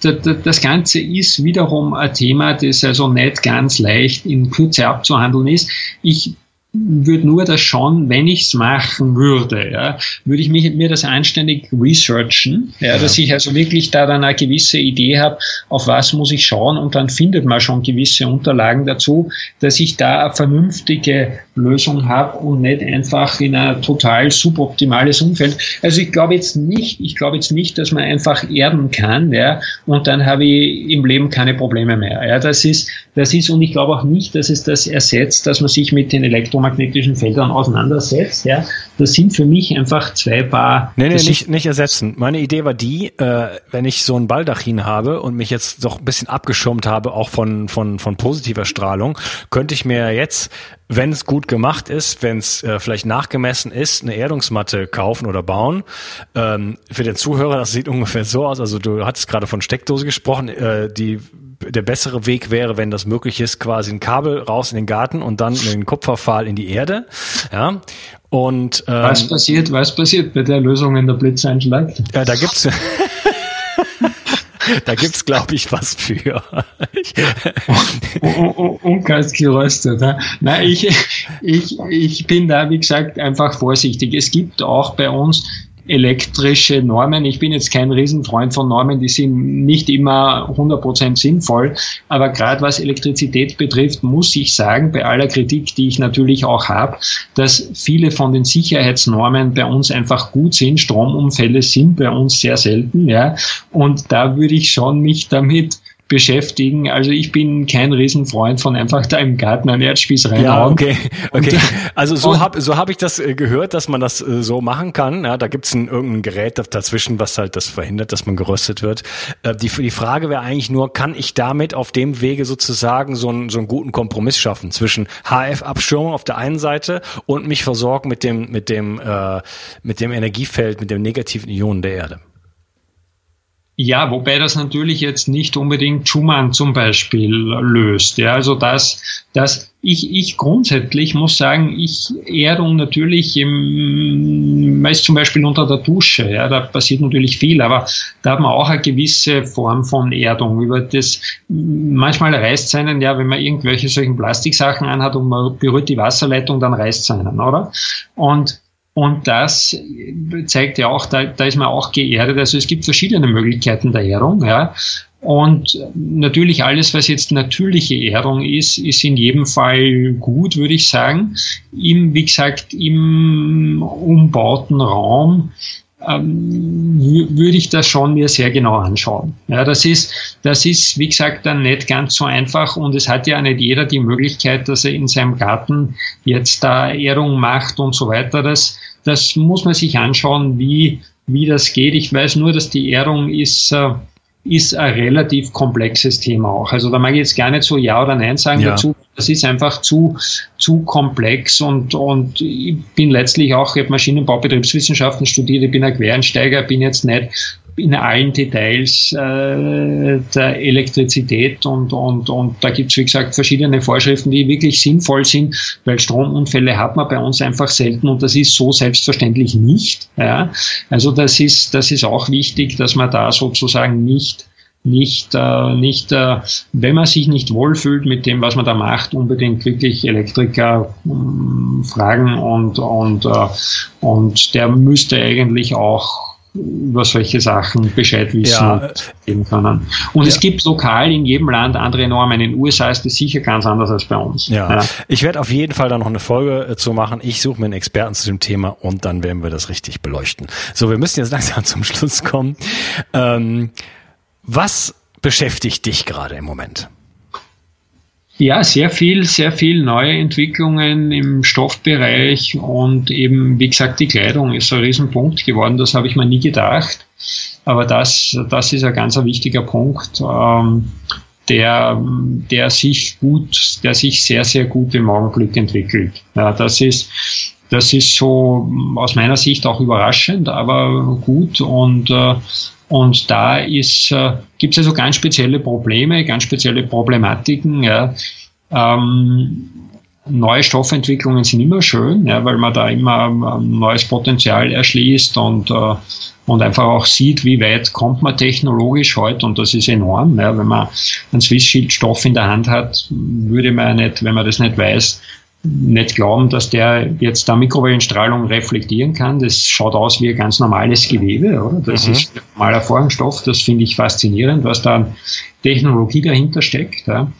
das Ganze ist wiederum ein Thema, das also nicht ganz leicht in Kürze abzuhandeln ist. Ich würde nur das schauen, wenn ich es machen würde, ja, würde ich mich, mir das anständig researchen, ja, ja, dass ich also wirklich da dann eine gewisse Idee habe, auf was muss ich schauen und dann findet man schon gewisse Unterlagen dazu, dass ich da eine vernünftige Lösung habe und nicht einfach in ein total suboptimales Umfeld. Also ich glaube jetzt nicht, ich glaube jetzt nicht, dass man einfach erden kann, ja, und dann habe ich im Leben keine Probleme mehr. Ja, das ist, das ist, und ich glaube auch nicht, dass es das ersetzt, dass man sich mit den elektromagnetischen Feldern auseinandersetzt. Ja, das sind für mich einfach zwei Paar. Nee, nee, nicht, nicht ersetzen. Meine Idee war die, äh, wenn ich so ein Baldachin habe und mich jetzt doch ein bisschen abgeschirmt habe, auch von, von, von positiver Strahlung, könnte ich mir jetzt wenn es gut gemacht ist, wenn es äh, vielleicht nachgemessen ist, eine Erdungsmatte kaufen oder bauen. Ähm, für den Zuhörer, das sieht ungefähr so aus. Also du hattest gerade von Steckdose gesprochen. Äh, die der bessere Weg wäre, wenn das möglich ist, quasi ein Kabel raus in den Garten und dann einen Kupferpfahl in die Erde. Ja. Und ähm, was passiert? Was passiert bei der Lösung, wenn der Blitz einschlägt? Ja, da gibt's da gibt's, glaube ich, was für. Unkalt geröstet. Ja. Nein, ich, ich, ich bin da, wie gesagt, einfach vorsichtig. Es gibt auch bei uns elektrische Normen. Ich bin jetzt kein Riesenfreund von Normen, die sind nicht immer 100% sinnvoll, aber gerade was Elektrizität betrifft, muss ich sagen, bei aller Kritik, die ich natürlich auch habe, dass viele von den Sicherheitsnormen bei uns einfach gut sind. Stromunfälle sind bei uns sehr selten, ja, und da würde ich schon mich damit beschäftigen. Also ich bin kein Riesenfreund von einfach da im Garten einen Erdspieß reinhauen. Ja, okay, okay. Also so habe so hab ich das äh, gehört, dass man das äh, so machen kann. Ja, da gibt's ein irgendein Gerät dazwischen, was halt das verhindert, dass man geröstet wird. Äh, die, die Frage wäre eigentlich nur, kann ich damit auf dem Wege sozusagen so einen, so einen guten Kompromiss schaffen zwischen HF-Abschirmung auf der einen Seite und mich versorgen mit dem, mit dem, äh, mit dem Energiefeld, mit den negativen Ionen der Erde? Ja, wobei das natürlich jetzt nicht unbedingt Schumann zum Beispiel löst. Ja, also das, das ich, ich grundsätzlich muss sagen, ich Erdung natürlich im, meist zum Beispiel unter der Dusche, ja, da passiert natürlich viel, aber da hat man auch eine gewisse Form von Erdung. Über das, manchmal reißt es einen, ja, wenn man irgendwelche solchen Plastiksachen anhat und man berührt die Wasserleitung, dann reißt es einen, oder? Und und das zeigt ja auch, da, da ist man auch geerdet. Also es gibt verschiedene Möglichkeiten der Ehrung. Ja. Und natürlich alles, was jetzt natürliche Ehrung ist, ist in jedem Fall gut, würde ich sagen. Im, wie gesagt, im umbauten Raum würde ich das schon mir sehr genau anschauen. Ja, das ist, das ist, wie gesagt, dann nicht ganz so einfach und es hat ja nicht jeder die Möglichkeit, dass er in seinem Garten jetzt da Ehrung macht und so weiter. Das, das muss man sich anschauen, wie, wie das geht. Ich weiß nur, dass die Ehrung ist, äh, ist ein relativ komplexes Thema auch. Also da mag ich jetzt gar nicht so Ja oder Nein sagen ja. dazu. Das ist einfach zu, zu komplex und, und ich bin letztlich auch, ich habe Maschinenbau, Betriebswissenschaften studiert, ich bin ein Quereinsteiger, bin jetzt nicht in allen Details äh, der Elektrizität und, und, und da gibt es, wie gesagt, verschiedene Vorschriften, die wirklich sinnvoll sind, weil Stromunfälle hat man bei uns einfach selten und das ist so selbstverständlich nicht. Ja. Also das ist, das ist auch wichtig, dass man da sozusagen nicht nicht, äh, nicht äh, wenn man sich nicht wohlfühlt mit dem, was man da macht, unbedingt wirklich Elektriker äh, fragen und, und, äh, und der müsste eigentlich auch über solche Sachen Bescheid wissen ja. und geben können. Und ja. es gibt lokal in jedem Land andere Normen. In den USA ist das sicher ganz anders als bei uns. Ja. ja. Ich werde auf jeden Fall da noch eine Folge äh, zu machen. Ich suche mir einen Experten zu dem Thema und dann werden wir das richtig beleuchten. So, wir müssen jetzt langsam zum Schluss kommen. Ähm, was beschäftigt dich gerade im Moment? Ja, sehr viel, sehr viel neue Entwicklungen im Stoffbereich und eben, wie gesagt, die Kleidung ist ein Riesenpunkt geworden. Das habe ich mir nie gedacht. Aber das, das ist ein ganz wichtiger Punkt, ähm, der, der sich gut, der sich sehr, sehr gut im Augenblick entwickelt. Ja, das ist, das ist so aus meiner Sicht auch überraschend, aber gut und äh, und da äh, gibt es also ganz spezielle Probleme, ganz spezielle Problematiken. Ja. Ähm, neue Stoffentwicklungen sind immer schön, ja, weil man da immer ein neues Potenzial erschließt und, äh, und einfach auch sieht, wie weit kommt man technologisch heute und das ist enorm. Ja. Wenn man einen Swiss Shield Stoff in der Hand hat, würde man nicht, wenn man das nicht weiß, nicht glauben, dass der jetzt da Mikrowellenstrahlung reflektieren kann. Das schaut aus wie ein ganz normales Gewebe, oder? Das mhm. ist ein normaler Vorhangstoff. Das finde ich faszinierend, was da an Technologie dahinter steckt. Ja.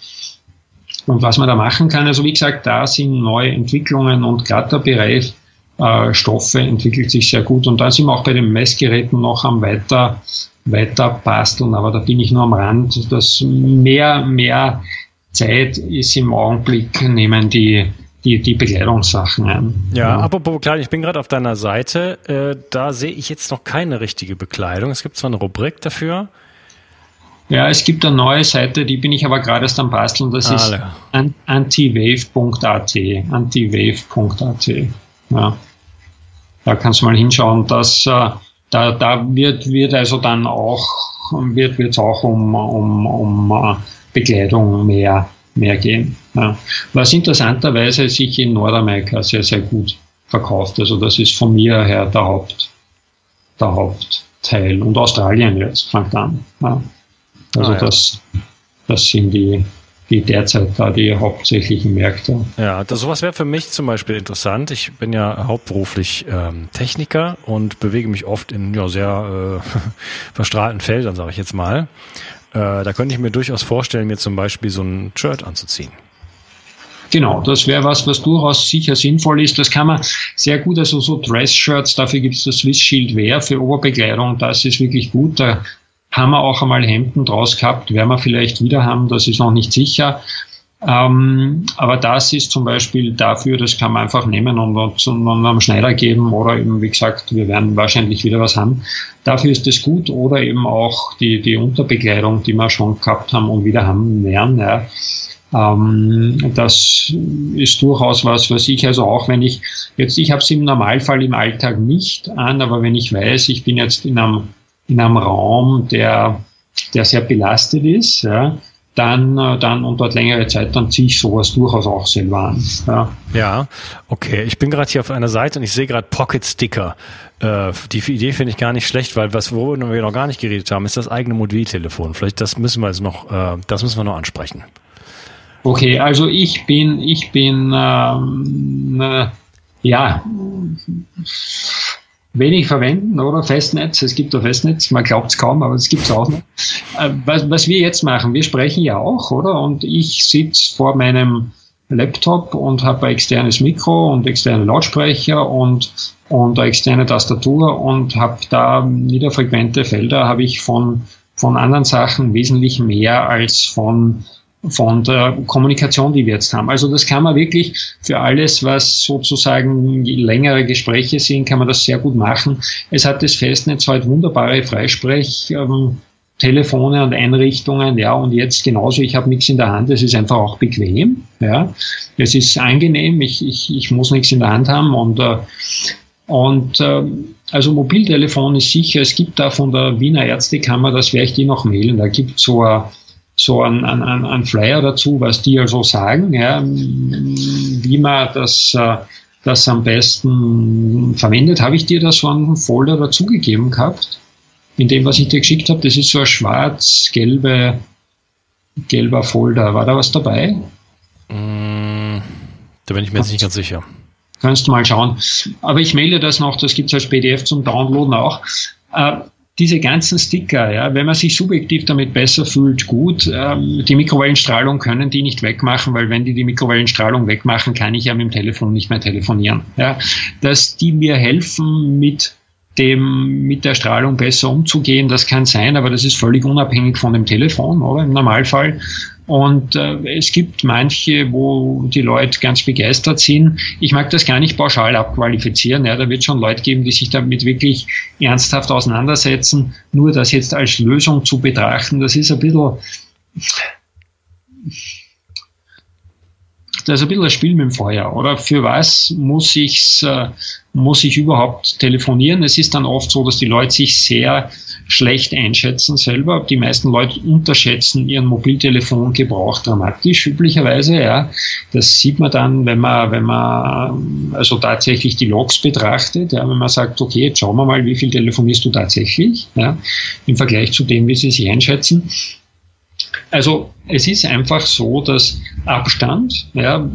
Und was man da machen kann, also wie gesagt, da sind neue Entwicklungen und gerade der Bereich äh, Stoffe entwickelt sich sehr gut. Und da sind wir auch bei den Messgeräten noch am weiter, weiter basteln, aber da bin ich nur am Rand. Das mehr, mehr Zeit ist im Augenblick, nehmen die die, die Bekleidungssachen an. Ja, ja. apropos Bekleidung, ich bin gerade auf deiner Seite. Äh, da sehe ich jetzt noch keine richtige Bekleidung. Es gibt zwar eine Rubrik dafür. Ja, es gibt eine neue Seite, die bin ich aber gerade erst am Basteln. Das ah, ist an, antiwave.at. Antiwave.at. Ja. Da kannst du mal hinschauen, dass äh, da, da wird, wird also dann auch, wird es auch um, um, um uh, Bekleidung mehr mehr gehen. Ja. Was interessanterweise sich in Nordamerika sehr, sehr gut verkauft. Also das ist von mir her der Haupt, der Hauptteil. Und Australien jetzt fängt an. Ja. Also ah, ja. das, das sind die, die derzeit da die hauptsächlichen Märkte. Ja, das, sowas wäre für mich zum Beispiel interessant. Ich bin ja hauptberuflich ähm, Techniker und bewege mich oft in ja, sehr äh, verstrahlten Feldern, sage ich jetzt mal. Äh, da könnte ich mir durchaus vorstellen, mir zum Beispiel so ein Shirt anzuziehen. Genau, das wäre was, was durchaus sicher sinnvoll ist. Das kann man sehr gut, also so Dress-Shirts, dafür gibt es das Swiss Shield Wear für Oberbekleidung, das ist wirklich gut. Da haben wir auch einmal Hemden draus gehabt, werden wir vielleicht wieder haben, das ist noch nicht sicher. Ähm, aber das ist zum Beispiel dafür, das kann man einfach nehmen und, und, am Schneider geben oder eben, wie gesagt, wir werden wahrscheinlich wieder was haben. Dafür ist es gut oder eben auch die, die Unterbekleidung, die wir schon gehabt haben und wieder haben werden. Ja. Ähm, das ist durchaus was, was ich also auch, wenn ich jetzt, ich habe es im Normalfall im Alltag nicht an, aber wenn ich weiß, ich bin jetzt in einem, in einem Raum, der, der sehr belastet ist, ja, dann, äh, dann und dort längere Zeit, dann ziehe ich sowas durchaus auch selber an. Ja, ja okay. Ich bin gerade hier auf einer Seite und ich sehe gerade Pocket Sticker. Äh, die Idee finde ich gar nicht schlecht, weil was worüber wir noch gar nicht geredet haben, ist das eigene Mobiltelefon. Vielleicht das müssen wir jetzt noch, äh, das müssen wir noch ansprechen. Okay, also ich bin, ich bin, ähm, äh, ja, wenig verwenden, oder? Festnetz, es gibt ein Festnetz, man glaubt es kaum, aber es gibt es auch noch. Äh, was, was wir jetzt machen, wir sprechen ja auch, oder? Und ich sitze vor meinem Laptop und habe ein externes Mikro und externe Lautsprecher und, und eine externe Tastatur und habe da niederfrequente Felder, habe ich von, von anderen Sachen wesentlich mehr als von von der Kommunikation, die wir jetzt haben. Also das kann man wirklich für alles, was sozusagen längere Gespräche sind, kann man das sehr gut machen. Es hat das Festnetz halt wunderbare Freisprech. Ähm, Telefone und Einrichtungen, ja, und jetzt genauso, ich habe nichts in der Hand, es ist einfach auch bequem, ja, es ist angenehm, ich, ich, ich muss nichts in der Hand haben und, äh, und äh, also Mobiltelefon ist sicher, es gibt da von der Wiener Ärztekammer, das werde ich dir noch mailen, da gibt so ein so ein, ein, ein Flyer dazu, was die also sagen, ja, wie man das, äh, das am besten verwendet. Habe ich dir da so einen Folder dazugegeben gehabt? In dem, was ich dir geschickt habe, das ist so ein schwarz-gelbe gelber Folder. War da was dabei? Mm, da bin ich mir jetzt nicht ganz sicher. Kannst du mal schauen. Aber ich melde das noch, das gibt es als PDF zum Downloaden auch. Diese ganzen Sticker, ja, wenn man sich subjektiv damit besser fühlt, gut. Ähm, die Mikrowellenstrahlung können die nicht wegmachen, weil wenn die die Mikrowellenstrahlung wegmachen, kann ich ja mit dem Telefon nicht mehr telefonieren. Ja. Dass die mir helfen, mit dem mit der Strahlung besser umzugehen, das kann sein, aber das ist völlig unabhängig von dem Telefon, oder im Normalfall. Und äh, es gibt manche, wo die Leute ganz begeistert sind. Ich mag das gar nicht pauschal abqualifizieren. Ja, da wird schon Leute geben, die sich damit wirklich ernsthaft auseinandersetzen. Nur das jetzt als Lösung zu betrachten, das ist ein bisschen das ist ein bisschen ein Spiel mit dem Feuer. Oder für was muss ich, äh, muss ich überhaupt telefonieren? Es ist dann oft so, dass die Leute sich sehr schlecht einschätzen selber. Die meisten Leute unterschätzen ihren Mobiltelefongebrauch dramatisch, üblicherweise, ja. Das sieht man dann, wenn man, wenn man also tatsächlich die Logs betrachtet, ja, wenn man sagt, okay, jetzt schauen wir mal, wie viel telefonierst du tatsächlich, ja, im Vergleich zu dem, wie sie sich einschätzen. Also es ist einfach so, dass Abstand, ja,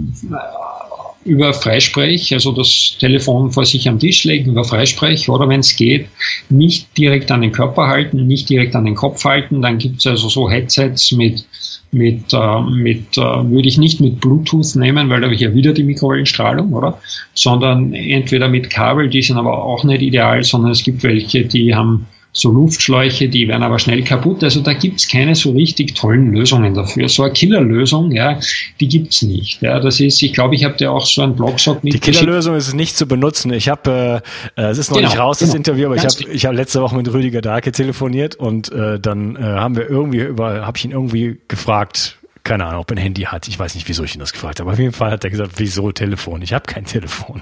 über Freisprech, also das Telefon vor sich am Tisch legen, über Freisprech oder wenn es geht, nicht direkt an den Körper halten, nicht direkt an den Kopf halten. Dann gibt es also so Headsets mit, mit, äh, mit äh, würde ich nicht mit Bluetooth nehmen, weil da habe ich ja wieder die Mikrowellenstrahlung, oder? Sondern entweder mit Kabel, die sind aber auch nicht ideal, sondern es gibt welche, die haben so Luftschläuche, die werden aber schnell kaputt. Also da gibt's keine so richtig tollen Lösungen dafür. So eine Killerlösung, ja, die gibt's nicht. Ja, das ist, ich glaube, ich habe dir auch so einen Blogshop mit. Die Killerlösung ist nicht zu benutzen. Ich habe, äh, es ist noch genau, nicht raus, das genau. Interview, aber Ganz ich habe ich hab letzte Woche mit Rüdiger Dahlke telefoniert und äh, dann äh, haben wir irgendwie über, habe ich ihn irgendwie gefragt, keine Ahnung, ob er ein Handy hat. Ich weiß nicht, wieso ich ihn das gefragt habe. Auf jeden Fall hat er gesagt, wieso Telefon? Ich habe kein Telefon.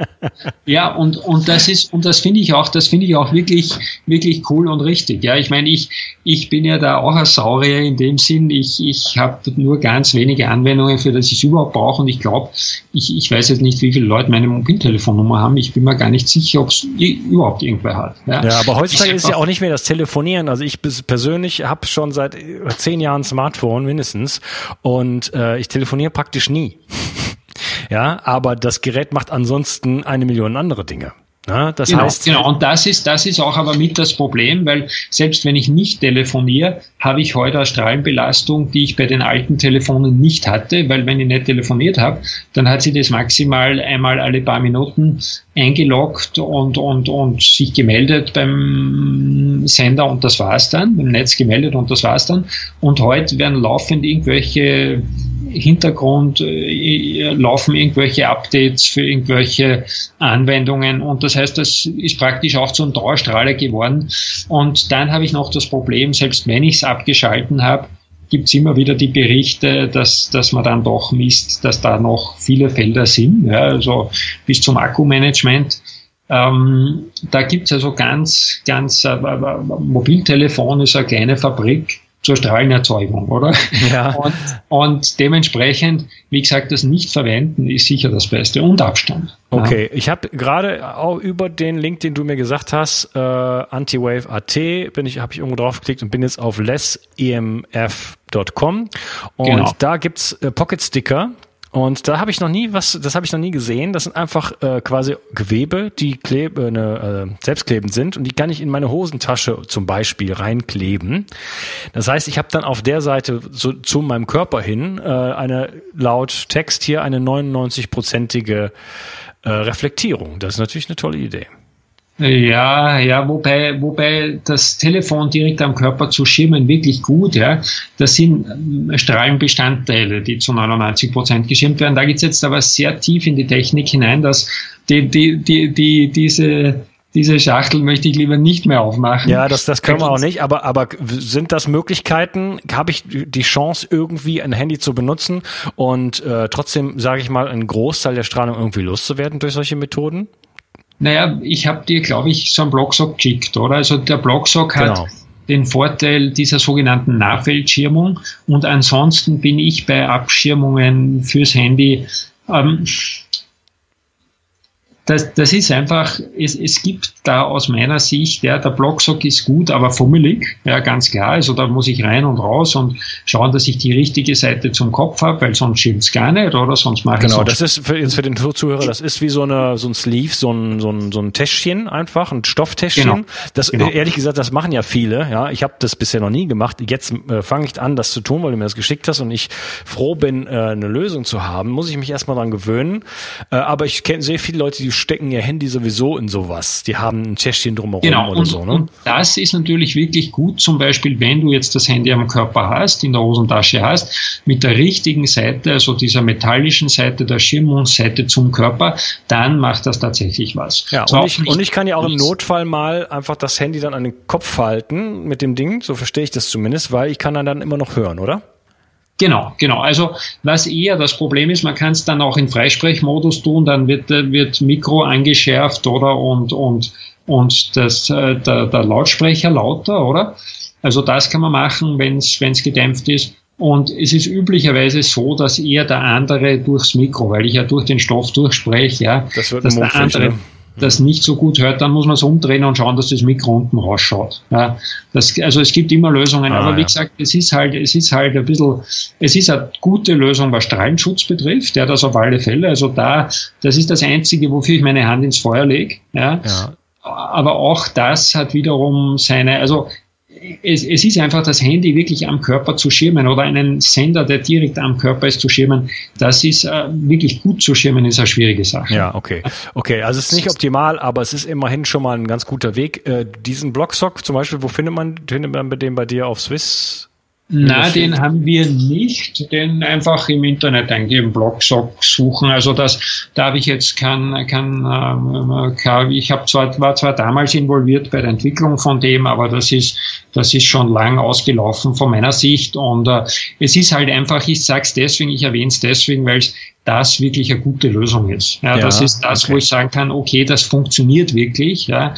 ja, und, und das ist, und das finde ich auch, das finde ich auch wirklich, wirklich cool und richtig. Ja, ich meine, ich, ich bin ja da auch ein Saurier in dem Sinn. Ich, ich habe nur ganz wenige Anwendungen, für das ich es überhaupt brauche. Und ich glaube, ich, ich weiß jetzt nicht, wie viele Leute meine Mobiltelefonnummer haben. Ich bin mir gar nicht sicher, ob es überhaupt irgendwer hat. Ja, ja aber heutzutage ist ja auch nicht mehr das Telefonieren. Also ich persönlich habe schon seit zehn Jahren Smartphone mindestens meistens und äh, ich telefoniere praktisch nie. ja, aber das Gerät macht ansonsten eine Million andere Dinge. Ja, das genau, heißt, genau, und das ist, das ist auch aber mit das Problem, weil selbst wenn ich nicht telefoniere, habe ich heute eine Strahlenbelastung, die ich bei den alten Telefonen nicht hatte, weil wenn ich nicht telefoniert habe, dann hat sie das maximal einmal alle paar Minuten eingeloggt und, und, und sich gemeldet beim Sender und das war's dann, im Netz gemeldet und das war's dann. Und heute werden laufend irgendwelche Hintergrund äh, laufen irgendwelche Updates für irgendwelche Anwendungen und das heißt, das ist praktisch auch zum Dauerstrahler geworden. Und dann habe ich noch das Problem, selbst wenn ich es abgeschalten habe, gibt es immer wieder die Berichte, dass, dass man dann doch misst, dass da noch viele Felder sind, ja, also bis zum Akkumanagement. Ähm, da gibt es also ganz, ganz, äh, Mobiltelefon ist eine kleine Fabrik zur Strahlenerzeugung, oder? Ja. Und, und dementsprechend, wie gesagt, das Nicht-Verwenden ist sicher das Beste und Abstand. Okay, ich habe gerade auch über den Link, den du mir gesagt hast, äh, Antiwave.at, bin ich, habe ich irgendwo drauf geklickt und bin jetzt auf lessemf.com und genau. da gibt's äh, Pocket Sticker und da habe ich noch nie was, das habe ich noch nie gesehen. Das sind einfach äh, quasi Gewebe, die klebe, ne, äh, selbstklebend sind und die kann ich in meine Hosentasche zum Beispiel reinkleben. Das heißt, ich habe dann auf der Seite so, zu meinem Körper hin äh, eine laut Text hier eine 99-prozentige äh, Reflektierung. Das ist natürlich eine tolle Idee. Ja, ja, wobei, wobei das Telefon direkt am Körper zu schirmen wirklich gut, ja. Das sind ähm, Strahlenbestandteile, die zu 99 Prozent geschirmt werden. Da geht's jetzt aber sehr tief in die Technik hinein, dass die, die, die, die, diese, diese Schachtel möchte ich lieber nicht mehr aufmachen. Ja, das, das können wir auch nicht, aber, aber sind das Möglichkeiten? Habe ich die Chance, irgendwie ein Handy zu benutzen und äh, trotzdem, sage ich mal, einen Großteil der Strahlung irgendwie loszuwerden durch solche Methoden? Naja, ich habe dir, glaube ich, so einen Blocksock geschickt, oder? Also der Blocksock genau. hat den Vorteil dieser sogenannten Nahfeldschirmung und ansonsten bin ich bei Abschirmungen fürs Handy ähm, das, das ist einfach, es, es gibt da aus meiner Sicht, ja, der Blocksock ist gut, aber fummelig, ja, ganz klar. Also da muss ich rein und raus und schauen, dass ich die richtige Seite zum Kopf habe, weil sonst schimpft's gar nicht, oder sonst mache ich Genau, das ist für, für den Zuhörer, das ist wie so eine, so ein Sleeve, so ein, so ein, so ein Täschchen einfach, ein Stofftäschchen. Genau. Das, genau. ehrlich gesagt, das machen ja viele, ja. Ich habe das bisher noch nie gemacht. Jetzt äh, fange ich an, das zu tun, weil du mir das geschickt hast und ich froh bin, äh, eine Lösung zu haben. Muss ich mich erstmal dran gewöhnen. Äh, aber ich kenne sehr viele Leute, die stecken ihr Handy sowieso in sowas. Die haben ein Täschchen drumherum genau, oder und, so. Ne? Und das ist natürlich wirklich gut, zum Beispiel, wenn du jetzt das Handy am Körper hast, in der Hosentasche hast, mit der richtigen Seite, also dieser metallischen Seite, der Schirmungsseite zum Körper, dann macht das tatsächlich was. Ja, und ich, und ich kann ja auch im Notfall mal einfach das Handy dann an den Kopf halten mit dem Ding, so verstehe ich das zumindest, weil ich kann dann immer noch hören, oder? Genau, genau. Also was eher das Problem ist, man kann es dann auch in Freisprechmodus tun, dann wird, äh, wird Mikro angeschärft oder und, und, und das, äh, der, der Lautsprecher lauter, oder? Also das kann man machen, wenn es gedämpft ist. Und es ist üblicherweise so, dass eher der andere durchs Mikro, weil ich ja durch den Stoff durchspreche, ja, das wird dass der andere, ne? Das nicht so gut hört, dann muss man es umdrehen und schauen, dass das Mikro unten rausschaut. Ja, das, also es gibt immer Lösungen, ah, aber wie ja. gesagt, es ist halt, es ist halt ein bisschen, es ist eine gute Lösung, was Strahlenschutz betrifft, ja, das auf alle Fälle. Also da, das ist das Einzige, wofür ich meine Hand ins Feuer lege. Ja. ja. Aber auch das hat wiederum seine, also es, es ist einfach das Handy wirklich am Körper zu schirmen oder einen Sender, der direkt am Körper ist, zu schirmen. Das ist äh, wirklich gut zu schirmen, ist eine schwierige Sache. Ja, okay. Okay, also es ist nicht optimal, aber es ist immerhin schon mal ein ganz guter Weg. Äh, diesen Blocksock zum Beispiel, wo findet man, findet man den bei dir auf Swiss? Na, den haben wir nicht. Den einfach im Internet eingeben, Blogsock suchen. Also das, da habe ich jetzt kein, kein, äh, kein ich habe zwar war zwar damals involviert bei der Entwicklung von dem, aber das ist das ist schon lang ausgelaufen von meiner Sicht. Und äh, es ist halt einfach, ich sag's deswegen, ich erwähne es deswegen, weil das wirklich eine gute Lösung ist. Ja, ja das ist das, okay. wo ich sagen kann, okay, das funktioniert wirklich. Ja.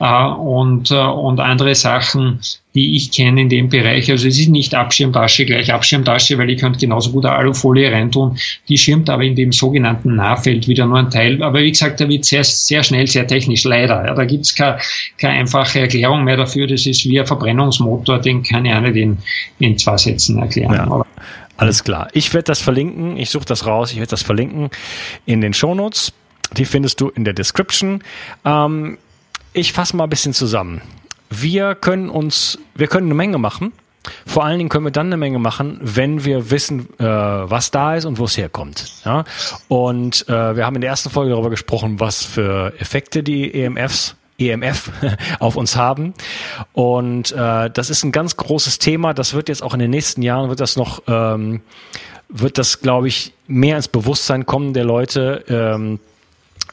Äh, und, äh, und andere Sachen, die ich kenne in dem Bereich. Also es ist nicht Abschirmtasche gleich Abschirmtasche, weil ich könnte genauso gut eine Alufolie reintun. Die schirmt aber in dem sogenannten Nahfeld wieder nur ein Teil. Aber wie gesagt, da wird sehr, sehr schnell sehr technisch, leider. Ja, da gibt's keine, keine einfache Erklärung mehr dafür. Das ist wie ein Verbrennungsmotor, den kann ich auch nicht in, in zwei Sätzen erklären. Ja. Alles klar. Ich werde das verlinken. Ich suche das raus. Ich werde das verlinken in den Shownotes. Die findest du in der Description. Ähm, ich fasse mal ein bisschen zusammen. Wir können uns, wir können eine Menge machen. Vor allen Dingen können wir dann eine Menge machen, wenn wir wissen, äh, was da ist und wo es herkommt. Ja? Und äh, wir haben in der ersten Folge darüber gesprochen, was für Effekte die EMFs EMF auf uns haben. Und äh, das ist ein ganz großes Thema. Das wird jetzt auch in den nächsten Jahren, wird das noch, ähm, wird das, glaube ich, mehr ins Bewusstsein kommen der Leute, ähm,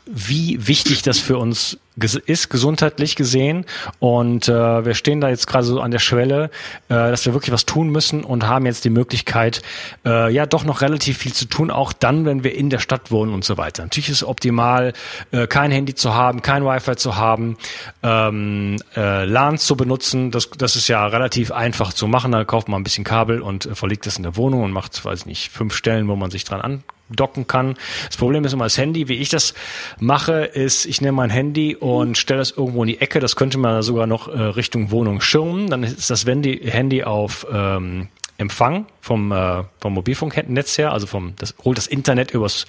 wie wichtig das für uns ist, gesundheitlich gesehen. Und äh, wir stehen da jetzt gerade so an der Schwelle, äh, dass wir wirklich was tun müssen und haben jetzt die Möglichkeit, äh, ja doch noch relativ viel zu tun, auch dann, wenn wir in der Stadt wohnen und so weiter. Natürlich ist es optimal, äh, kein Handy zu haben, kein Wi-Fi zu haben, ähm, äh, LAN zu benutzen. Das, das ist ja relativ einfach zu machen. Da kauft man ein bisschen Kabel und äh, verlegt das in der Wohnung und macht, weiß ich nicht, fünf Stellen, wo man sich dran an docken kann. Das Problem ist immer das Handy. Wie ich das mache, ist, ich nehme mein Handy und stelle das irgendwo in die Ecke. Das könnte man sogar noch äh, Richtung Wohnung schirmen. Dann ist das Handy auf ähm, Empfang vom, äh, vom Mobilfunknetz her, also vom, das holt das Internet übers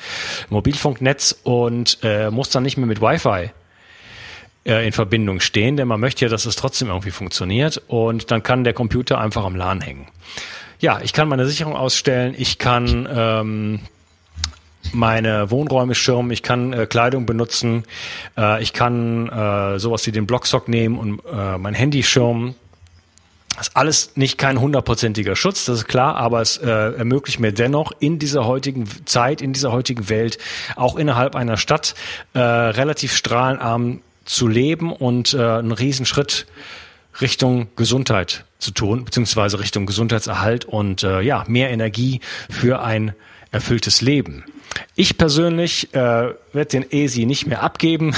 Mobilfunknetz und äh, muss dann nicht mehr mit Wi-Fi äh, in Verbindung stehen, denn man möchte ja, dass es trotzdem irgendwie funktioniert und dann kann der Computer einfach am LAN hängen. Ja, ich kann meine Sicherung ausstellen, ich kann ähm, meine Wohnräume schirmen, ich kann äh, Kleidung benutzen, äh, ich kann äh, sowas wie den Blocksock nehmen und äh, mein Handy schirmen. Das ist alles nicht kein hundertprozentiger Schutz, das ist klar, aber es äh, ermöglicht mir dennoch in dieser heutigen Zeit, in dieser heutigen Welt, auch innerhalb einer Stadt, äh, relativ strahlenarm zu leben und äh, einen Riesenschritt Richtung Gesundheit zu tun, beziehungsweise Richtung Gesundheitserhalt und äh, ja, mehr Energie für ein erfülltes Leben. Ich persönlich äh, werde den ESI nicht mehr abgeben.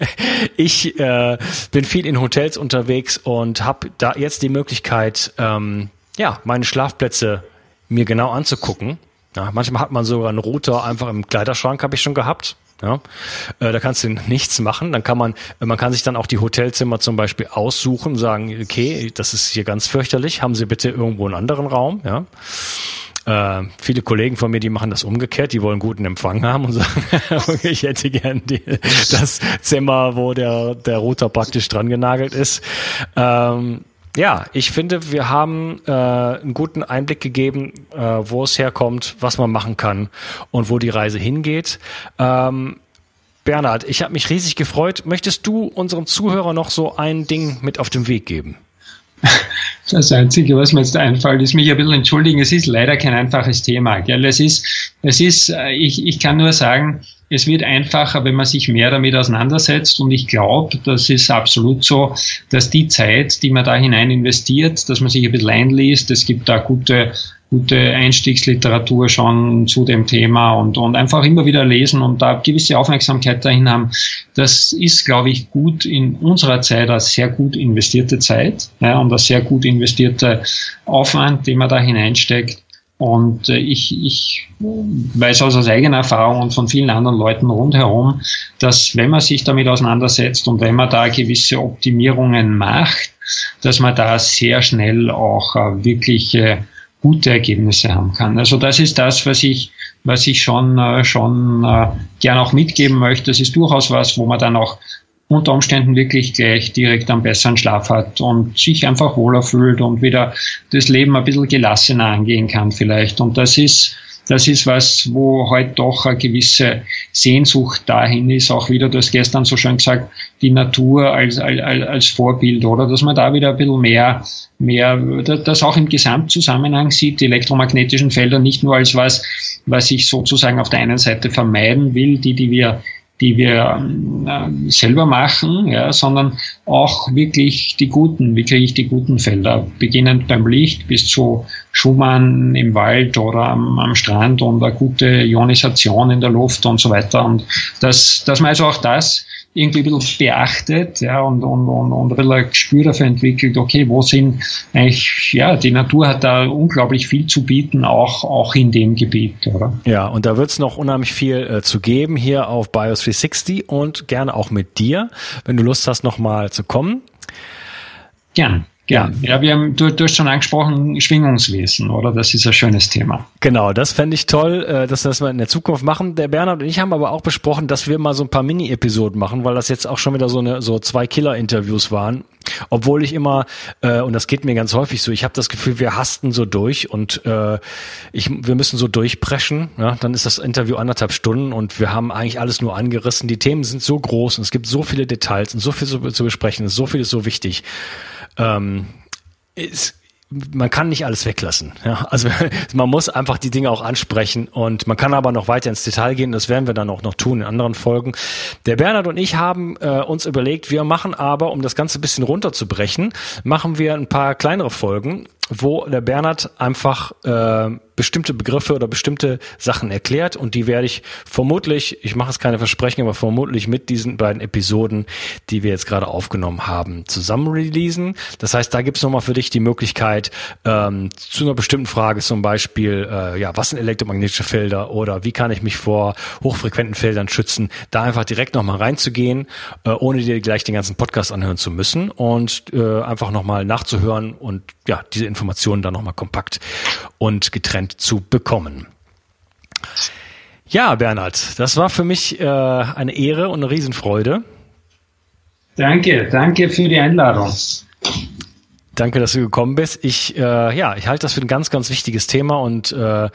ich äh, bin viel in Hotels unterwegs und habe da jetzt die Möglichkeit, ähm, ja, meine Schlafplätze mir genau anzugucken. Ja, manchmal hat man sogar einen Router einfach im Kleiderschrank, habe ich schon gehabt. Ja, äh, da kannst du nichts machen. Dann kann man, man kann sich dann auch die Hotelzimmer zum Beispiel aussuchen, sagen, okay, das ist hier ganz fürchterlich, haben Sie bitte irgendwo einen anderen Raum. Ja. Äh, viele Kollegen von mir, die machen das umgekehrt, die wollen guten Empfang haben und sagen, ich hätte gern die, das Zimmer, wo der, der Router praktisch dran genagelt ist. Ähm, ja, ich finde, wir haben äh, einen guten Einblick gegeben, äh, wo es herkommt, was man machen kann und wo die Reise hingeht. Ähm, Bernhard, ich habe mich riesig gefreut. Möchtest du unserem Zuhörer noch so ein Ding mit auf den Weg geben? Das Einzige, was mir jetzt einfällt, ist mich ein bisschen entschuldigen. Es ist leider kein einfaches Thema. Gell? Es ist, es ist, äh, ich, ich kann nur sagen, es wird einfacher, wenn man sich mehr damit auseinandersetzt. Und ich glaube, das ist absolut so, dass die Zeit, die man da hinein investiert, dass man sich ein bisschen einliest, es gibt da gute gute Einstiegsliteratur schon zu dem Thema und, und einfach immer wieder lesen und da gewisse Aufmerksamkeit dahin haben. Das ist, glaube ich, gut in unserer Zeit eine sehr gut investierte Zeit ja, und ein sehr gut investierter Aufwand, den man da hineinsteckt. Und äh, ich, ich weiß aus eigener Erfahrung und von vielen anderen Leuten rundherum, dass wenn man sich damit auseinandersetzt und wenn man da gewisse Optimierungen macht, dass man da sehr schnell auch äh, gute Ergebnisse haben kann. Also das ist das, was ich, was ich schon, äh, schon äh, gern auch mitgeben möchte. Das ist durchaus was, wo man dann auch unter Umständen wirklich gleich direkt einen besseren Schlaf hat und sich einfach wohler fühlt und wieder das Leben ein bisschen gelassener angehen kann vielleicht. Und das ist, das ist was, wo heute doch eine gewisse Sehnsucht dahin ist. Auch wieder, du hast gestern so schön gesagt, die Natur als, als, als Vorbild, oder? Dass man da wieder ein bisschen mehr, mehr, das auch im Gesamtzusammenhang sieht, die elektromagnetischen Felder nicht nur als was, was ich sozusagen auf der einen Seite vermeiden will, die, die wir die wir äh, selber machen, ja, sondern auch wirklich die guten, wirklich die guten Felder, beginnend beim Licht bis zu Schumann im Wald oder am, am Strand und eine gute Ionisation in der Luft und so weiter. Und dass, dass man also auch das irgendwie ein bisschen beachtet ja, und, und, und, und ein bisschen ein Gespür dafür entwickelt, okay, wo sind eigentlich, ja, die Natur hat da unglaublich viel zu bieten, auch, auch in dem Gebiet, oder? Ja, und da wird es noch unheimlich viel äh, zu geben hier auf BIOS 360 und gerne auch mit dir, wenn du Lust hast, nochmal zu kommen. Gern. Gern. Ja, wir haben, du, du hast schon angesprochen, Schwingungswesen, oder? Das ist ein schönes Thema. Genau, das fände ich toll, äh, dass wir das mal in der Zukunft machen. Der Bernhard und ich haben aber auch besprochen, dass wir mal so ein paar Mini-Episoden machen, weil das jetzt auch schon wieder so eine so zwei Killer-Interviews waren. Obwohl ich immer, äh, und das geht mir ganz häufig so, ich habe das Gefühl, wir hasten so durch und äh, ich, wir müssen so durchpreschen. Ja? Dann ist das Interview anderthalb Stunden und wir haben eigentlich alles nur angerissen. Die Themen sind so groß und es gibt so viele Details und so viel zu, zu besprechen, so viel ist so wichtig ähm, ist, man kann nicht alles weglassen. Ja? Also man muss einfach die Dinge auch ansprechen und man kann aber noch weiter ins Detail gehen. Das werden wir dann auch noch tun in anderen Folgen. Der Bernhard und ich haben äh, uns überlegt, wir machen aber, um das Ganze ein bisschen runterzubrechen, machen wir ein paar kleinere Folgen, wo der Bernhard einfach äh, bestimmte Begriffe oder bestimmte Sachen erklärt und die werde ich vermutlich, ich mache es keine Versprechen, aber vermutlich mit diesen beiden Episoden, die wir jetzt gerade aufgenommen haben, zusammen releasen. Das heißt, da gibt es nochmal für dich die Möglichkeit, ähm, zu einer bestimmten Frage zum Beispiel, äh, ja, was sind elektromagnetische Felder oder wie kann ich mich vor hochfrequenten Feldern schützen, da einfach direkt nochmal reinzugehen, äh, ohne dir gleich den ganzen Podcast anhören zu müssen und äh, einfach nochmal nachzuhören und ja, diese Informationen dann nochmal kompakt und getrennt zu bekommen. Ja, Bernhard, das war für mich äh, eine Ehre und eine Riesenfreude. Danke, danke für die Einladung. Danke, dass du gekommen bist. Ich, äh, ja, ich halte das für ein ganz, ganz wichtiges Thema und äh, äh,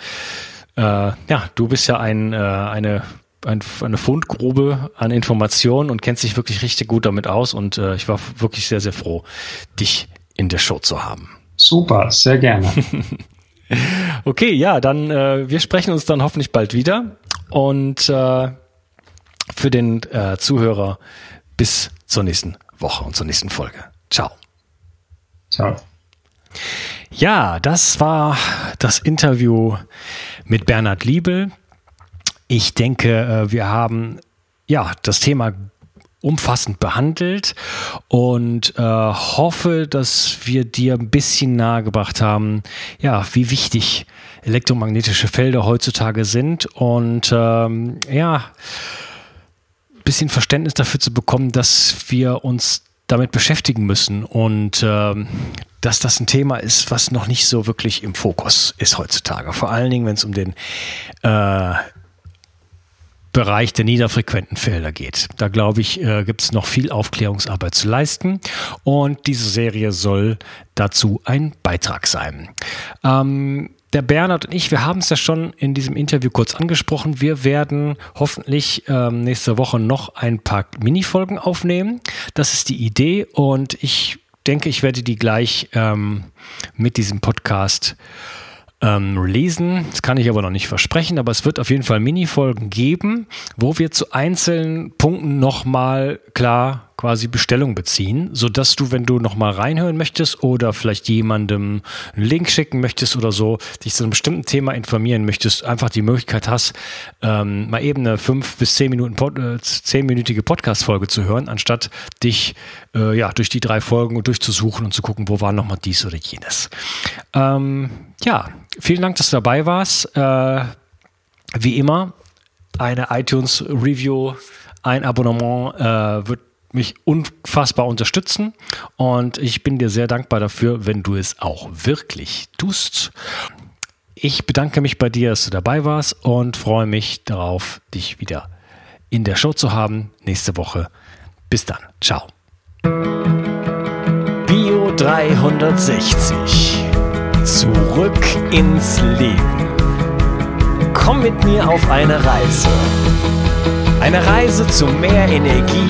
ja, du bist ja ein, äh, eine ein, eine Fundgrube an Informationen und kennst dich wirklich richtig gut damit aus und äh, ich war wirklich sehr, sehr froh, dich in der Show zu haben. Super, sehr gerne. okay, ja, dann äh, wir sprechen uns dann hoffentlich bald wieder und äh, für den äh, Zuhörer bis zur nächsten Woche und zur nächsten Folge. Ciao. Ciao. Ja, das war das Interview mit Bernhard Liebel. Ich denke, äh, wir haben ja das Thema umfassend behandelt und äh, hoffe, dass wir dir ein bisschen nahegebracht haben, ja, wie wichtig elektromagnetische Felder heutzutage sind und ähm, ja, ein bisschen Verständnis dafür zu bekommen, dass wir uns damit beschäftigen müssen und ähm, dass das ein Thema ist, was noch nicht so wirklich im Fokus ist heutzutage. Vor allen Dingen, wenn es um den äh, Bereich der niederfrequenten Felder geht. Da glaube ich, äh, gibt es noch viel Aufklärungsarbeit zu leisten und diese Serie soll dazu ein Beitrag sein. Ähm, der Bernhard und ich, wir haben es ja schon in diesem Interview kurz angesprochen. Wir werden hoffentlich ähm, nächste Woche noch ein paar Minifolgen aufnehmen. Das ist die Idee und ich denke, ich werde die gleich ähm, mit diesem Podcast ähm, releasen. Das kann ich aber noch nicht versprechen, aber es wird auf jeden Fall Mini-Folgen geben, wo wir zu einzelnen Punkten nochmal klar quasi Bestellung beziehen, sodass du, wenn du nochmal reinhören möchtest oder vielleicht jemandem einen Link schicken möchtest oder so, dich zu einem bestimmten Thema informieren möchtest, einfach die Möglichkeit hast, ähm, mal eben eine fünf bis zehn Minuten äh, zehnminütige Podcast-Folge zu hören, anstatt dich äh, ja durch die drei Folgen durchzusuchen und zu gucken, wo war nochmal dies oder jenes. Ähm, ja, vielen Dank, dass du dabei warst. Äh, wie immer, eine iTunes-Review, ein Abonnement äh, wird mich unfassbar unterstützen und ich bin dir sehr dankbar dafür, wenn du es auch wirklich tust. Ich bedanke mich bei dir, dass du dabei warst und freue mich darauf, dich wieder in der Show zu haben nächste Woche. Bis dann. Ciao. Bio 360. Zurück ins Leben. Komm mit mir auf eine Reise. Eine Reise zu mehr Energie